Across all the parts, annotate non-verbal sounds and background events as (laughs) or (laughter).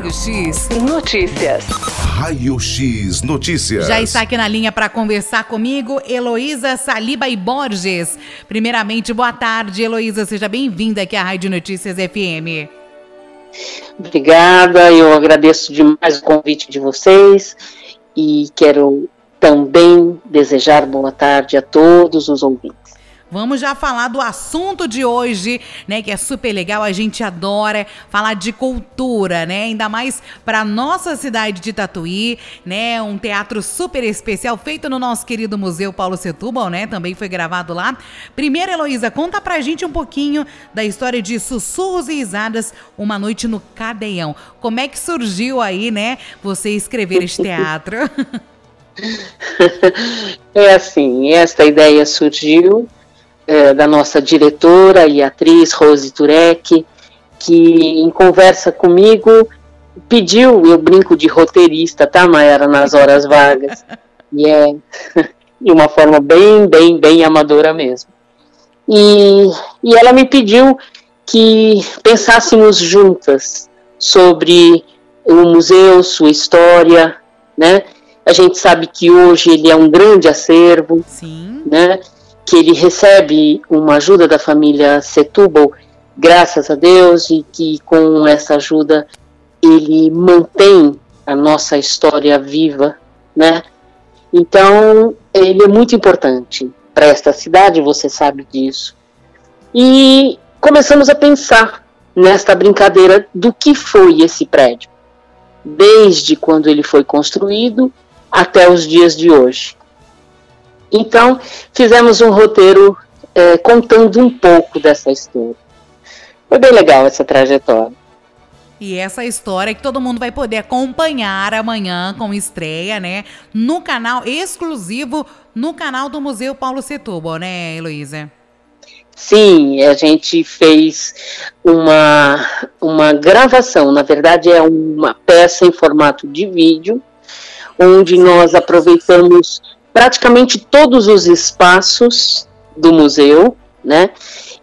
Raio X Notícias. Raio X Notícias. Já está aqui na linha para conversar comigo, Heloísa Saliba e Borges. Primeiramente, boa tarde, Heloísa. Seja bem-vinda aqui à Rádio Notícias FM. Obrigada, eu agradeço demais o convite de vocês e quero também desejar boa tarde a todos os ouvintes. Vamos já falar do assunto de hoje, né? Que é super legal, a gente adora falar de cultura, né? Ainda mais para nossa cidade de Tatuí, né? Um teatro super especial feito no nosso querido Museu Paulo Setúbal, né? Também foi gravado lá. Primeiro, Heloísa, conta pra gente um pouquinho da história de Sussurros e Risadas, Uma Noite no Cadeião. Como é que surgiu aí, né? Você escrever este teatro? (laughs) (laughs) é assim, esta ideia surgiu é, da nossa diretora e atriz Rose Turek, que em conversa comigo pediu, eu brinco de roteirista, tá, Maera, nas horas vagas, (laughs) e é de (laughs) uma forma bem, bem, bem amadora mesmo. E, e ela me pediu que pensássemos juntas sobre o museu, sua história, né? A gente sabe que hoje ele é um grande acervo, Sim. né? Que ele recebe uma ajuda da família Setúbal, graças a Deus, e que com essa ajuda ele mantém a nossa história viva, né? Então, ele é muito importante para esta cidade, você sabe disso. E começamos a pensar nesta brincadeira do que foi esse prédio, desde quando ele foi construído até os dias de hoje. Então, fizemos um roteiro é, contando um pouco dessa história. Foi bem legal essa trajetória. E essa história que todo mundo vai poder acompanhar amanhã com estreia, né? No canal exclusivo, no canal do Museu Paulo Setúbal, né, Heloísa? Sim, a gente fez uma, uma gravação, na verdade é uma peça em formato de vídeo, onde nós aproveitamos praticamente todos os espaços do museu, né?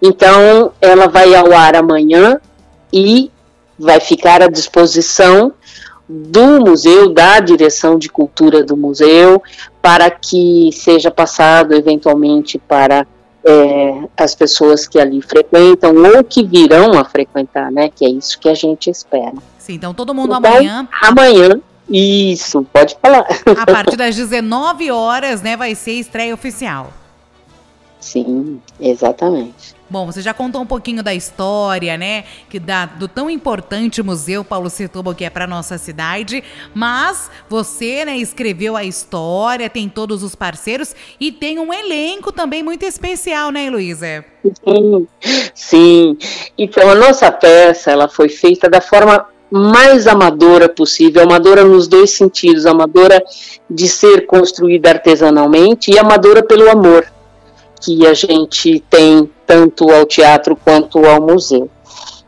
Então, ela vai ao ar amanhã e vai ficar à disposição do museu, da direção de cultura do museu, para que seja passado eventualmente para é, as pessoas que ali frequentam ou que virão a frequentar, né? Que é isso que a gente espera. Sim, então todo mundo então, amanhã. Amanhã isso, pode falar. A partir das 19 horas, né, vai ser estreia oficial. Sim, exatamente. Bom, você já contou um pouquinho da história, né? Que dá do tão importante museu Paulo Setúbal que é para nossa cidade, mas você, né, escreveu a história, tem todos os parceiros e tem um elenco também muito especial, né, Luísa? Sim, sim. Então a nossa peça, ela foi feita da forma mais amadora possível, amadora nos dois sentidos, amadora de ser construída artesanalmente e amadora pelo amor que a gente tem tanto ao teatro quanto ao museu.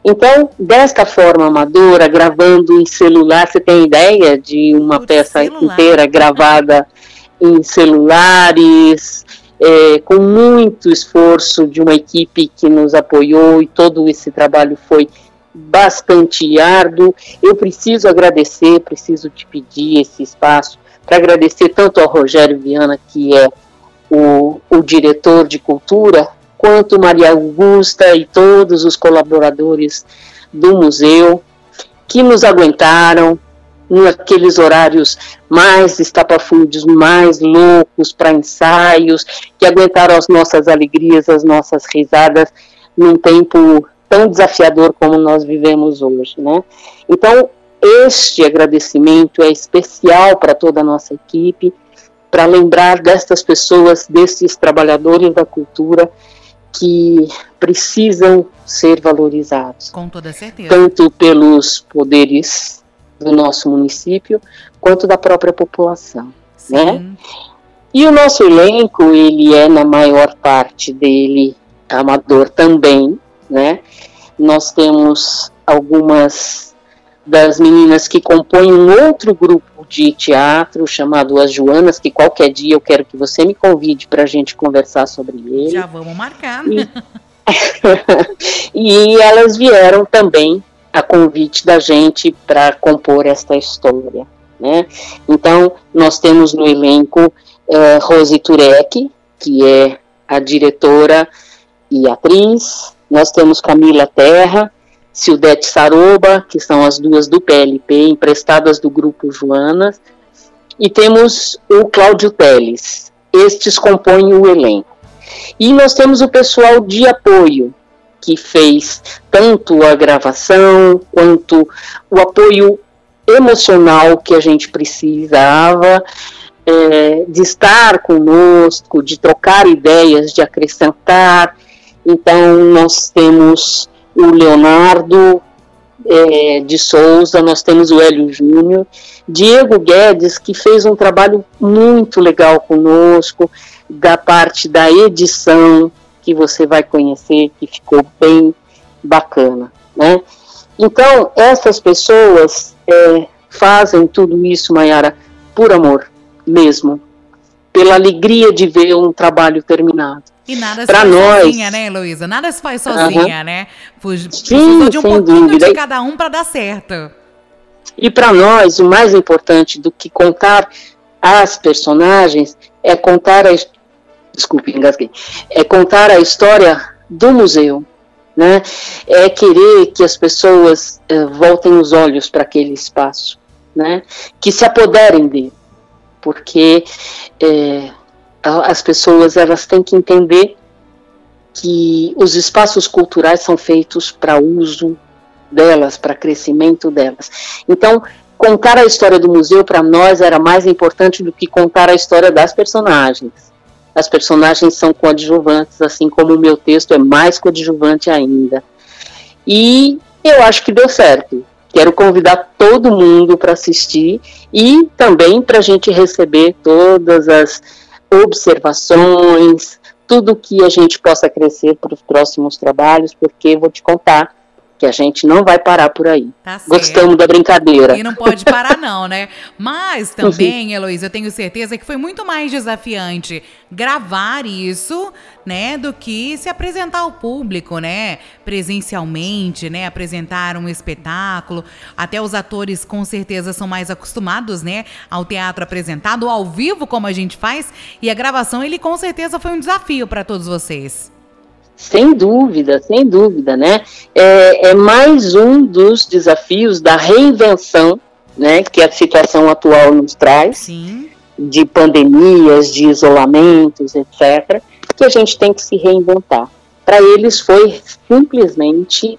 Então, desta forma amadora, gravando em celular, você tem ideia de uma peça celular. inteira gravada (laughs) em celulares, é, com muito esforço de uma equipe que nos apoiou e todo esse trabalho foi bastante árduo. Eu preciso agradecer, preciso te pedir esse espaço para agradecer tanto ao Rogério Viana, que é o, o diretor de cultura, quanto Maria Augusta e todos os colaboradores do museu que nos aguentaram naqueles horários mais estapafúndios, mais loucos para ensaios, que aguentaram as nossas alegrias, as nossas risadas num tempo tão desafiador como nós vivemos hoje, né? Então, este agradecimento é especial para toda a nossa equipe, para lembrar destas pessoas, desses trabalhadores da cultura que precisam ser valorizados. Com toda certeza. Tanto pelos poderes do nosso município, quanto da própria população, Sim. né? E o nosso elenco, ele é na maior parte dele amador também, né? Nós temos algumas das meninas que compõem um outro grupo de teatro chamado As Joanas, que qualquer dia eu quero que você me convide para a gente conversar sobre ele. Já vamos marcar. E, (laughs) e elas vieram também a convite da gente para compor esta história. Né? Então, nós temos no elenco uh, Rose Turek, que é a diretora e atriz, nós temos Camila Terra, Sildete Saroba, que são as duas do PLP, emprestadas do grupo Joanas, e temos o Cláudio Teles. Estes compõem o elenco. E nós temos o pessoal de apoio, que fez tanto a gravação quanto o apoio emocional que a gente precisava, é, de estar conosco, de trocar ideias, de acrescentar. Então, nós temos o Leonardo é, de Souza, nós temos o Hélio Júnior, Diego Guedes, que fez um trabalho muito legal conosco, da parte da edição, que você vai conhecer, que ficou bem bacana, né? Então, essas pessoas é, fazem tudo isso, Mayara, por amor mesmo, pela alegria de ver um trabalho terminado. E nada se pra faz nós, sozinha, né, Heloísa? Nada se faz sozinha, né? Precisou de um pouquinho dúvida. de cada um para dar certo. E para nós, o mais importante do que contar as personagens é contar a desculpe, engasguei, é contar a história do museu, né? É querer que as pessoas uh, voltem os olhos para aquele espaço, né? Que se apoderem dele, porque é, as pessoas elas têm que entender que os espaços culturais são feitos para uso delas, para crescimento delas. Então, contar a história do museu para nós era mais importante do que contar a história das personagens. As personagens são coadjuvantes, assim como o meu texto é mais coadjuvante ainda. E eu acho que deu certo. Quero convidar todo mundo para assistir e também para a gente receber todas as observações, tudo que a gente possa crescer para os próximos trabalhos, porque vou te contar que a gente não vai parar por aí. Tá Gostamos da brincadeira. E não pode parar não, né? (laughs) Mas também, Heloísa, eu tenho certeza que foi muito mais desafiante gravar isso, né, do que se apresentar ao público, né, presencialmente, né, apresentar um espetáculo. Até os atores com certeza são mais acostumados, né, ao teatro apresentado ao vivo como a gente faz, e a gravação ele com certeza foi um desafio para todos vocês. Sem dúvida, sem dúvida, né? É, é, mais um dos desafios da reinvenção, né? Que a situação atual nos traz, Sim. de pandemias, de isolamentos, etc. Que a gente tem que se reinventar. Para eles foi simplesmente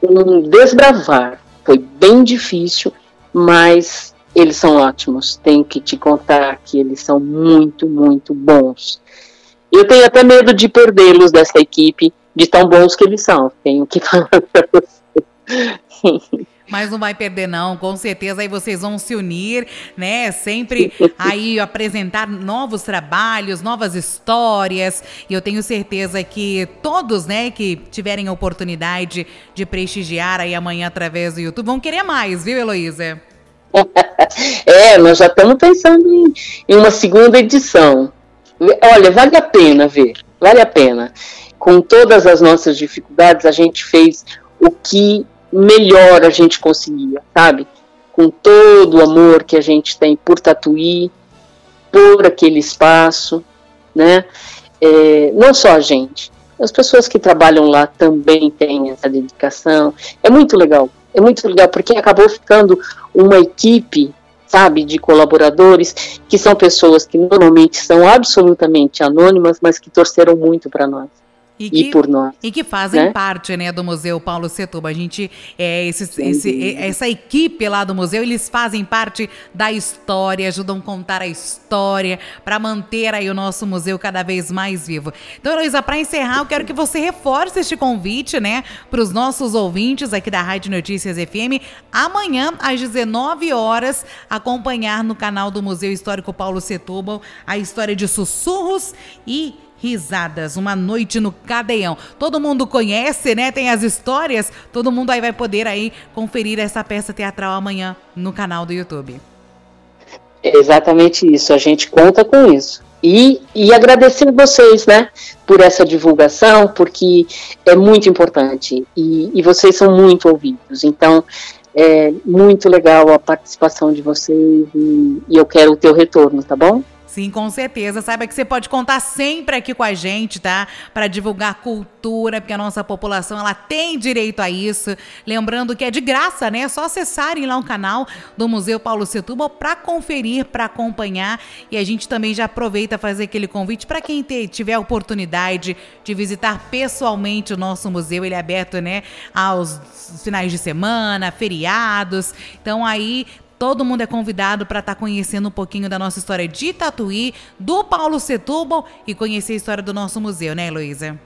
um desbravar. Foi bem difícil, mas eles são ótimos. Tenho que te contar que eles são muito, muito bons. Eu tenho até medo de perdê-los dessa equipe, de tão bons que eles são. Tenho que (laughs) falar para você. Mas não vai perder não, com certeza aí vocês vão se unir, né? Sempre (laughs) aí apresentar novos trabalhos, novas histórias. E eu tenho certeza que todos, né, que tiverem a oportunidade de prestigiar aí amanhã através do YouTube vão querer mais, viu, Heloísa? (laughs) é, nós já estamos pensando em, em uma segunda edição. Olha, vale a pena ver, vale a pena. Com todas as nossas dificuldades, a gente fez o que melhor a gente conseguia, sabe? Com todo o amor que a gente tem por Tatuí, por aquele espaço, né? É, não só a gente, as pessoas que trabalham lá também têm essa dedicação. É muito legal, é muito legal, porque acabou ficando uma equipe sabe, de colaboradores, que são pessoas que normalmente são absolutamente anônimas, mas que torceram muito para nós. E, que, e, por nós. E que fazem né? parte né, do Museu Paulo Setuba. A gente, é, esse, esse, essa equipe lá do museu, eles fazem parte da história, ajudam a contar a história, para manter aí o nosso museu cada vez mais vivo. Então, Heloísa, para encerrar, eu quero que você reforce este convite né, para os nossos ouvintes aqui da Rádio Notícias FM, amanhã, às 19 horas, acompanhar no canal do Museu Histórico Paulo Setúbal a história de sussurros e risadas, uma noite no cadeião. Todo mundo conhece, né? Tem as histórias. Todo mundo aí vai poder aí conferir essa peça teatral amanhã no canal do YouTube. Exatamente isso. A gente conta com isso. E, e agradecer vocês, né, por essa divulgação, porque é muito importante e, e vocês são muito ouvidos. Então, é muito legal a participação de vocês e, e eu quero o teu retorno, tá bom? Sim, com certeza. Saiba que você pode contar sempre aqui com a gente, tá? Para divulgar cultura, porque a nossa população ela tem direito a isso. Lembrando que é de graça, né? É só acessarem lá o canal do Museu Paulo Setúbal para conferir, para acompanhar. E a gente também já aproveita fazer aquele convite para quem ter, tiver a oportunidade de visitar pessoalmente o nosso museu. Ele é aberto, né, aos finais de semana, feriados. Então aí Todo mundo é convidado para estar tá conhecendo um pouquinho da nossa história de Tatuí, do Paulo Setúbal e conhecer a história do nosso museu, né, Heloísa?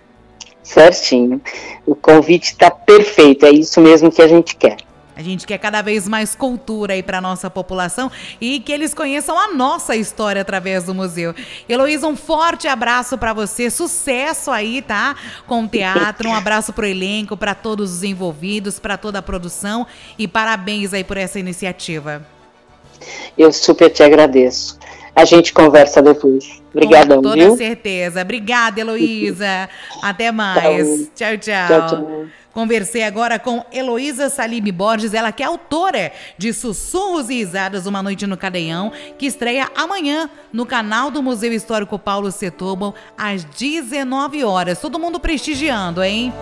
Certinho. O convite está perfeito, é isso mesmo que a gente quer. A gente quer cada vez mais cultura aí para nossa população e que eles conheçam a nossa história através do museu. Heloísa, um forte abraço para você, sucesso aí, tá? Com o teatro, um abraço pro elenco, para todos os envolvidos, para toda a produção e parabéns aí por essa iniciativa. Eu super te agradeço. A gente conversa depois. Obrigadão, Com toda viu? certeza. Obrigada, Heloísa. Até mais. Tchau, tchau. tchau, tchau. Conversei agora com Heloísa Salib Borges, ela que é autora de Sussurros e Risadas Uma Noite no Cadeião, que estreia amanhã no canal do Museu Histórico Paulo Setúbal, às 19 horas. Todo mundo prestigiando, hein?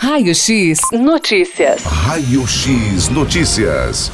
Raio X Notícias. Raio X Notícias.